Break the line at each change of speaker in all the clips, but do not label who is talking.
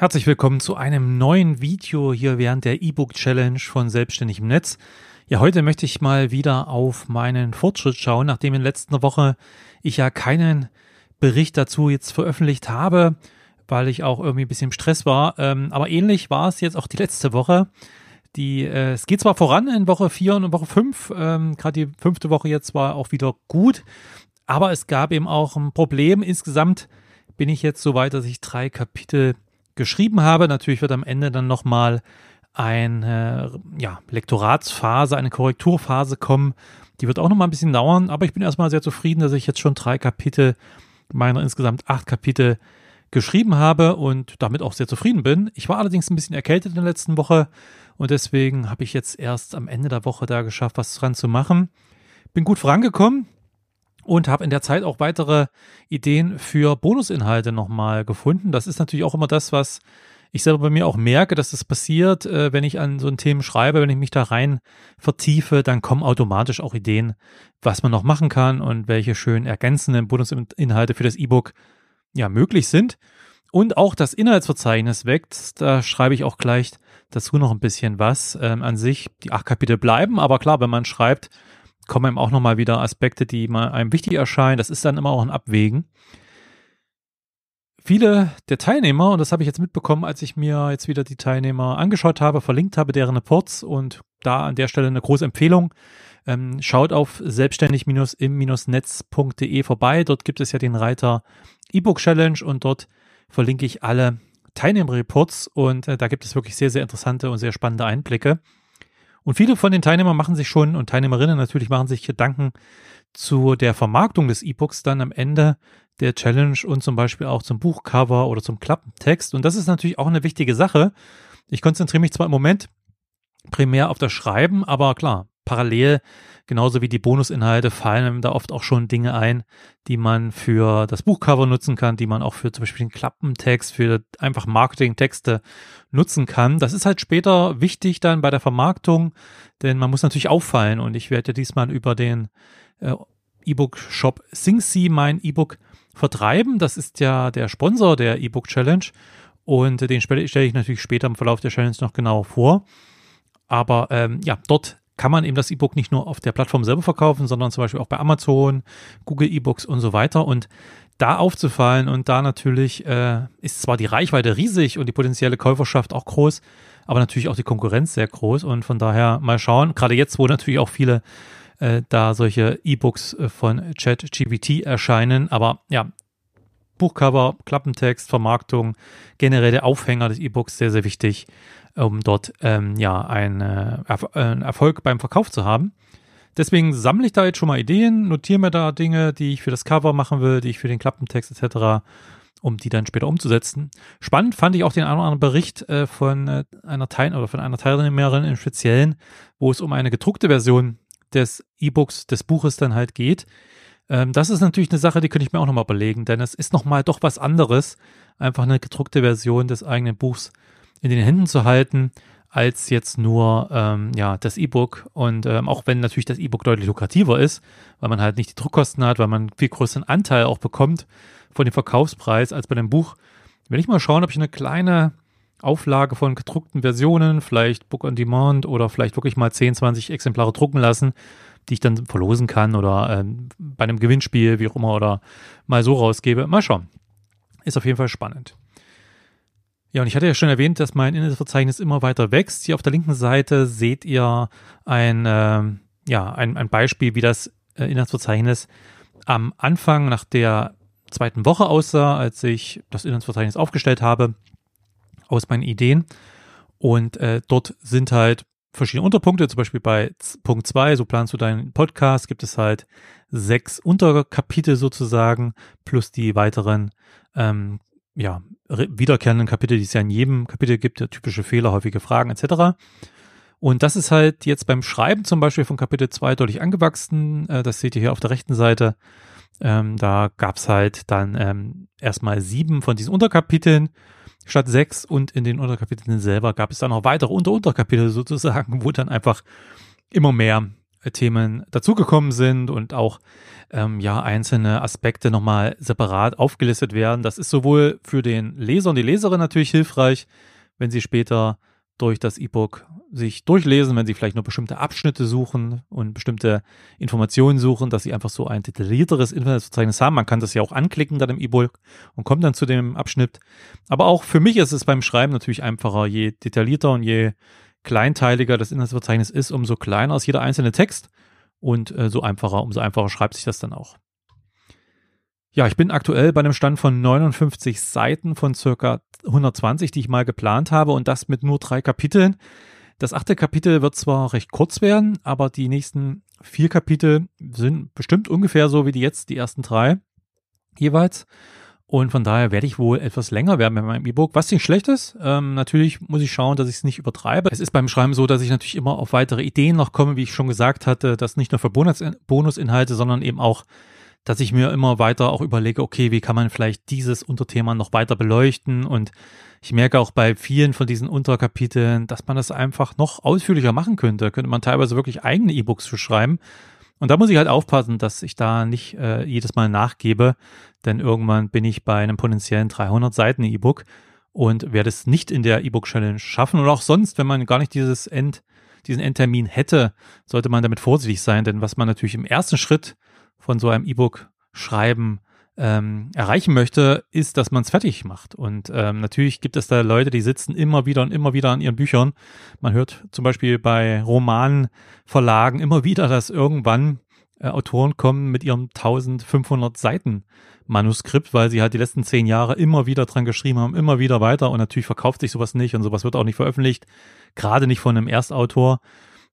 Herzlich willkommen zu einem neuen Video hier während der E-Book Challenge von Selbstständig im Netz. Ja, heute möchte ich mal wieder auf meinen Fortschritt schauen, nachdem in letzter Woche ich ja keinen Bericht dazu jetzt veröffentlicht habe, weil ich auch irgendwie ein bisschen im Stress war. Ähm, aber ähnlich war es jetzt auch die letzte Woche. Die, äh, es geht zwar voran in Woche 4 und Woche 5, ähm, gerade die fünfte Woche jetzt war auch wieder gut, aber es gab eben auch ein Problem. Insgesamt bin ich jetzt so weit, dass ich drei Kapitel geschrieben habe. Natürlich wird am Ende dann nochmal eine ja, Lektoratsphase, eine Korrekturphase kommen. Die wird auch nochmal ein bisschen dauern, aber ich bin erstmal sehr zufrieden, dass ich jetzt schon drei Kapitel meiner insgesamt acht Kapitel geschrieben habe und damit auch sehr zufrieden bin. Ich war allerdings ein bisschen erkältet in der letzten Woche und deswegen habe ich jetzt erst am Ende der Woche da geschafft, was dran zu machen. Bin gut vorangekommen und habe in der Zeit auch weitere Ideen für Bonusinhalte nochmal gefunden. Das ist natürlich auch immer das, was ich selber bei mir auch merke, dass das passiert, äh, wenn ich an so ein Themen schreibe, wenn ich mich da rein vertiefe, dann kommen automatisch auch Ideen, was man noch machen kann und welche schön ergänzenden Bonusinhalte für das E-Book ja möglich sind. Und auch das Inhaltsverzeichnis wächst. Da schreibe ich auch gleich dazu noch ein bisschen was. Ähm, an sich, die acht Kapitel bleiben, aber klar, wenn man schreibt, kommen einem auch nochmal wieder Aspekte, die mal einem wichtig erscheinen. Das ist dann immer auch ein Abwägen. Viele der Teilnehmer, und das habe ich jetzt mitbekommen, als ich mir jetzt wieder die Teilnehmer angeschaut habe, verlinkt habe, deren Reports und da an der Stelle eine große Empfehlung. Ähm, schaut auf selbstständig-im-netz.de vorbei. Dort gibt es ja den Reiter E-Book Challenge und dort verlinke ich alle Teilnehmerreports und äh, da gibt es wirklich sehr, sehr interessante und sehr spannende Einblicke. Und viele von den Teilnehmern machen sich schon und Teilnehmerinnen natürlich machen sich Gedanken zu der Vermarktung des E-Books dann am Ende der Challenge und zum Beispiel auch zum Buchcover oder zum Klappentext. Und das ist natürlich auch eine wichtige Sache. Ich konzentriere mich zwar im Moment primär auf das Schreiben, aber klar, parallel, genauso wie die Bonusinhalte, fallen da oft auch schon Dinge ein, die man für das Buchcover nutzen kann, die man auch für zum Beispiel den Klappentext, für einfach Marketingtexte nutzen kann. Das ist halt später wichtig dann bei der Vermarktung, denn man muss natürlich auffallen und ich werde ja diesmal über den äh, E-Book-Shop SingSee mein E-Book vertreiben. Das ist ja der Sponsor der E-Book Challenge und den stelle ich natürlich später im Verlauf der Challenge noch genauer vor. Aber ähm, ja, dort kann man eben das E-Book nicht nur auf der Plattform selber verkaufen, sondern zum Beispiel auch bei Amazon, Google E-Books und so weiter. Und da aufzufallen und da natürlich äh, ist zwar die Reichweite riesig und die potenzielle Käuferschaft auch groß, aber natürlich auch die Konkurrenz sehr groß. Und von daher mal schauen, gerade jetzt, wo natürlich auch viele äh, da solche E-Books äh, von ChatGPT erscheinen, aber ja, Buchcover, Klappentext, Vermarktung, generell der Aufhänger des E-Books sehr, sehr wichtig um dort ähm, ja ein, äh, einen Erfolg beim Verkauf zu haben. Deswegen sammle ich da jetzt schon mal Ideen, notiere mir da Dinge, die ich für das Cover machen will, die ich für den Klappentext etc., um die dann später umzusetzen. Spannend fand ich auch den einen oder anderen Bericht äh, von äh, einer Teil oder von einer Teilnehmerin im Speziellen, wo es um eine gedruckte Version des E-Books, des Buches dann halt geht. Ähm, das ist natürlich eine Sache, die könnte ich mir auch nochmal überlegen, denn es ist nochmal doch was anderes, einfach eine gedruckte Version des eigenen Buchs in den Händen zu halten, als jetzt nur ähm, ja das E-Book. Und ähm, auch wenn natürlich das E-Book deutlich lukrativer ist, weil man halt nicht die Druckkosten hat, weil man einen viel größeren Anteil auch bekommt von dem Verkaufspreis als bei dem Buch. Will ich mal schauen, ob ich eine kleine Auflage von gedruckten Versionen, vielleicht Book on Demand oder vielleicht wirklich mal 10, 20 Exemplare drucken lassen, die ich dann verlosen kann oder ähm, bei einem Gewinnspiel, wie auch immer, oder mal so rausgebe. Mal schauen. Ist auf jeden Fall spannend. Ja, und ich hatte ja schon erwähnt, dass mein Inhaltsverzeichnis immer weiter wächst. Hier auf der linken Seite seht ihr ein, äh, ja, ein, ein Beispiel, wie das äh, Inhaltsverzeichnis am Anfang nach der zweiten Woche aussah, als ich das Inhaltsverzeichnis aufgestellt habe aus meinen Ideen. Und äh, dort sind halt verschiedene Unterpunkte, zum Beispiel bei Punkt 2, so planst du deinen Podcast, gibt es halt sechs Unterkapitel sozusagen, plus die weiteren ähm, ja, wiederkehrenden Kapitel, die es ja in jedem Kapitel gibt, typische Fehler, häufige Fragen etc. Und das ist halt jetzt beim Schreiben zum Beispiel von Kapitel 2 deutlich angewachsen. Äh, das seht ihr hier auf der rechten Seite. Ähm, da gab es halt dann ähm, erstmal sieben von diesen Unterkapiteln statt sechs und in den Unterkapiteln selber gab es dann noch weitere Unterunterkapitel sozusagen, wo dann einfach immer mehr Themen dazugekommen sind und auch ähm, ja einzelne Aspekte nochmal separat aufgelistet werden. Das ist sowohl für den Leser und die Leserin natürlich hilfreich, wenn sie später durch das E-Book sich durchlesen, wenn sie vielleicht nur bestimmte Abschnitte suchen und bestimmte Informationen suchen, dass sie einfach so ein detaillierteres Internetverzeichnis haben. Man kann das ja auch anklicken dann im E-Book und kommt dann zu dem Abschnitt. Aber auch für mich ist es beim Schreiben natürlich einfacher, je detaillierter und je kleinteiliger das Internetverzeichnis ist, umso kleiner ist jeder einzelne Text und äh, so einfacher, umso einfacher schreibt sich das dann auch. Ja, ich bin aktuell bei einem Stand von 59 Seiten von circa 120, die ich mal geplant habe und das mit nur drei Kapiteln. Das achte Kapitel wird zwar recht kurz werden, aber die nächsten vier Kapitel sind bestimmt ungefähr so wie die jetzt, die ersten drei jeweils. Und von daher werde ich wohl etwas länger werden mit meinem E-Book, was nicht schlecht ist. Ähm, natürlich muss ich schauen, dass ich es nicht übertreibe. Es ist beim Schreiben so, dass ich natürlich immer auf weitere Ideen noch komme, wie ich schon gesagt hatte, dass nicht nur für Bonus Bonusinhalte, sondern eben auch, dass ich mir immer weiter auch überlege, okay, wie kann man vielleicht dieses Unterthema noch weiter beleuchten und ich merke auch bei vielen von diesen Unterkapiteln, dass man das einfach noch ausführlicher machen könnte. Könnte man teilweise wirklich eigene E-Books schreiben und da muss ich halt aufpassen, dass ich da nicht äh, jedes Mal nachgebe, denn irgendwann bin ich bei einem potenziellen 300 Seiten E-Book und werde es nicht in der E-Book Challenge schaffen. Und auch sonst, wenn man gar nicht dieses End, diesen Endtermin hätte, sollte man damit vorsichtig sein, denn was man natürlich im ersten Schritt von so einem E-Book schreiben ähm, erreichen möchte, ist, dass man es fertig macht. Und ähm, natürlich gibt es da Leute, die sitzen immer wieder und immer wieder an ihren Büchern. Man hört zum Beispiel bei Romanverlagen immer wieder, dass irgendwann äh, Autoren kommen mit ihrem 1500 Seiten Manuskript, weil sie halt die letzten zehn Jahre immer wieder dran geschrieben haben, immer wieder weiter und natürlich verkauft sich sowas nicht und sowas wird auch nicht veröffentlicht, gerade nicht von einem Erstautor.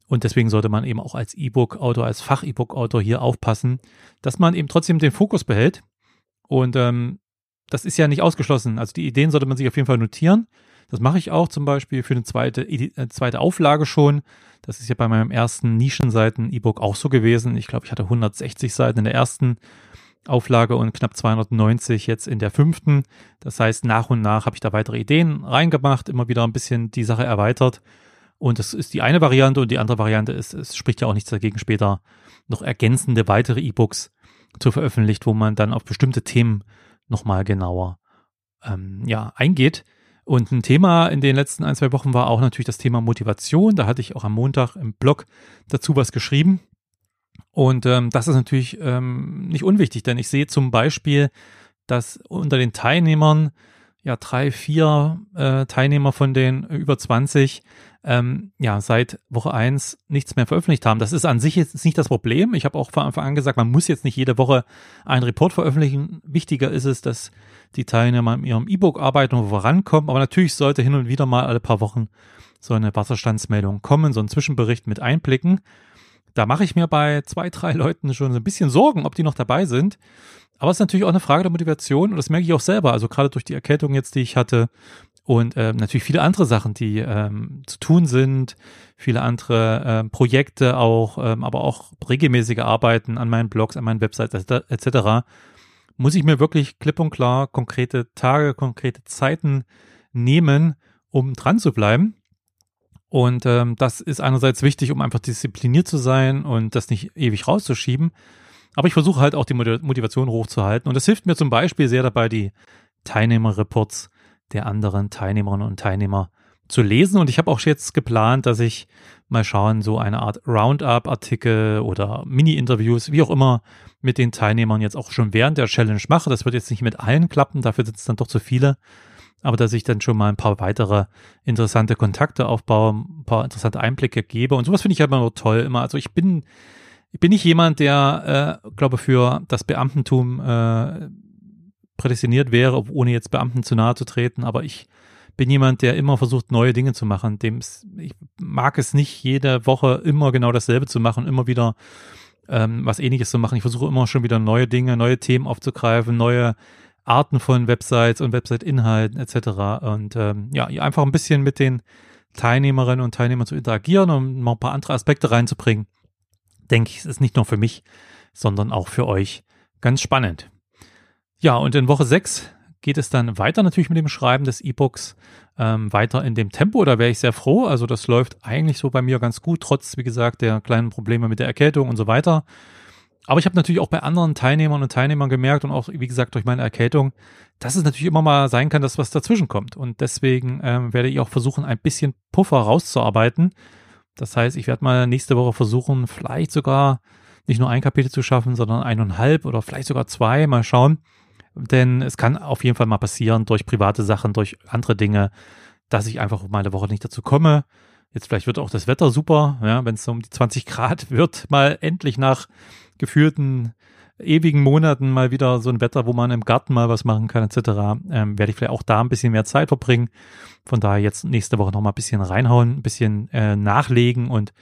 Und deswegen sollte man eben auch als E-Book-Autor, als Fach-E-Book-Autor hier aufpassen, dass man eben trotzdem den Fokus behält und ähm, das ist ja nicht ausgeschlossen. Also die Ideen sollte man sich auf jeden Fall notieren. Das mache ich auch zum Beispiel für eine zweite, äh, zweite Auflage schon. Das ist ja bei meinem ersten Nischenseiten-E-Book auch so gewesen. Ich glaube, ich hatte 160 Seiten in der ersten Auflage und knapp 290 jetzt in der fünften. Das heißt, nach und nach habe ich da weitere Ideen reingemacht, immer wieder ein bisschen die Sache erweitert. Und das ist die eine Variante und die andere Variante ist, es spricht ja auch nichts dagegen, später noch ergänzende weitere E-Books zu veröffentlicht, wo man dann auf bestimmte Themen nochmal genauer ähm, ja, eingeht. Und ein Thema in den letzten ein, zwei Wochen war auch natürlich das Thema Motivation. Da hatte ich auch am Montag im Blog dazu was geschrieben. Und ähm, das ist natürlich ähm, nicht unwichtig, denn ich sehe zum Beispiel, dass unter den Teilnehmern ja drei, vier äh, Teilnehmer von den über 20 ähm, ja seit Woche eins nichts mehr veröffentlicht haben. Das ist an sich jetzt nicht das Problem. Ich habe auch von Anfang an gesagt, man muss jetzt nicht jede Woche einen Report veröffentlichen. Wichtiger ist es, dass die Teilnehmer in ihrem E-Book arbeiten und vorankommen. Aber natürlich sollte hin und wieder mal alle paar Wochen so eine Wasserstandsmeldung kommen, so ein Zwischenbericht mit Einblicken. Da mache ich mir bei zwei, drei Leuten schon so ein bisschen Sorgen, ob die noch dabei sind. Aber es ist natürlich auch eine Frage der Motivation und das merke ich auch selber. Also gerade durch die Erkältung jetzt, die ich hatte und äh, natürlich viele andere Sachen, die ähm, zu tun sind, viele andere äh, Projekte auch, ähm, aber auch regelmäßige Arbeiten an meinen Blogs, an meinen Websites etc. Muss ich mir wirklich klipp und klar konkrete Tage, konkrete Zeiten nehmen, um dran zu bleiben. Und ähm, das ist einerseits wichtig, um einfach diszipliniert zu sein und das nicht ewig rauszuschieben. Aber ich versuche halt auch die Motivation hochzuhalten. Und das hilft mir zum Beispiel sehr dabei, die Teilnehmerreports der anderen Teilnehmerinnen und Teilnehmer zu lesen. Und ich habe auch jetzt geplant, dass ich mal schauen, so eine Art Roundup-Artikel oder Mini-Interviews, wie auch immer, mit den Teilnehmern jetzt auch schon während der Challenge mache. Das wird jetzt nicht mit allen klappen, dafür sind es dann doch zu viele. Aber dass ich dann schon mal ein paar weitere interessante Kontakte aufbaue, ein paar interessante Einblicke gebe. Und sowas finde ich halt immer nur toll. Immer, also ich bin bin nicht jemand, der, äh, glaube für das Beamtentum äh, prädestiniert wäre, ohne jetzt Beamten zu nahe zu treten, aber ich bin jemand, der immer versucht, neue Dinge zu machen. Dem ich mag es nicht, jede Woche immer genau dasselbe zu machen, immer wieder ähm, was ähnliches zu machen. Ich versuche immer schon wieder neue Dinge, neue Themen aufzugreifen, neue Arten von Websites und Website-Inhalten etc. Und ähm, ja, einfach ein bisschen mit den Teilnehmerinnen und Teilnehmern zu interagieren und mal ein paar andere Aspekte reinzubringen denke ich, ist nicht nur für mich, sondern auch für euch ganz spannend. Ja, und in Woche 6 geht es dann weiter natürlich mit dem Schreiben des E-Books, ähm, weiter in dem Tempo. Da wäre ich sehr froh. Also das läuft eigentlich so bei mir ganz gut, trotz, wie gesagt, der kleinen Probleme mit der Erkältung und so weiter. Aber ich habe natürlich auch bei anderen Teilnehmern und Teilnehmern gemerkt und auch, wie gesagt, durch meine Erkältung, dass es natürlich immer mal sein kann, dass was dazwischen kommt. Und deswegen ähm, werde ich auch versuchen, ein bisschen Puffer rauszuarbeiten. Das heißt, ich werde mal nächste Woche versuchen, vielleicht sogar nicht nur ein Kapitel zu schaffen, sondern eineinhalb oder vielleicht sogar zwei. Mal schauen. Denn es kann auf jeden Fall mal passieren, durch private Sachen, durch andere Dinge, dass ich einfach mal eine Woche nicht dazu komme. Jetzt vielleicht wird auch das Wetter super, ja, wenn es um die 20 Grad wird, mal endlich nach geführten ewigen Monaten mal wieder so ein Wetter, wo man im Garten mal was machen kann, etc., ähm, werde ich vielleicht auch da ein bisschen mehr Zeit verbringen. Von daher jetzt nächste Woche nochmal ein bisschen reinhauen, ein bisschen äh, nachlegen und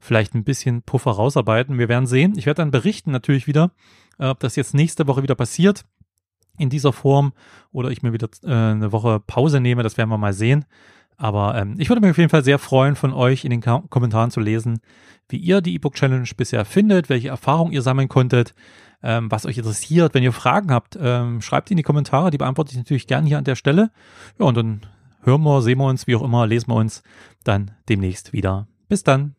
vielleicht ein bisschen Puffer rausarbeiten. Wir werden sehen. Ich werde dann berichten natürlich wieder, äh, ob das jetzt nächste Woche wieder passiert in dieser Form oder ich mir wieder äh, eine Woche Pause nehme. Das werden wir mal sehen. Aber ähm, ich würde mich auf jeden Fall sehr freuen, von euch in den Ka Kommentaren zu lesen, wie ihr die E-Book Challenge bisher findet, welche Erfahrungen ihr sammeln konntet, ähm, was euch interessiert. Wenn ihr Fragen habt, ähm, schreibt in die Kommentare, die beantworte ich natürlich gern hier an der Stelle. Ja, und dann hören wir, sehen wir uns, wie auch immer, lesen wir uns dann demnächst wieder. Bis dann.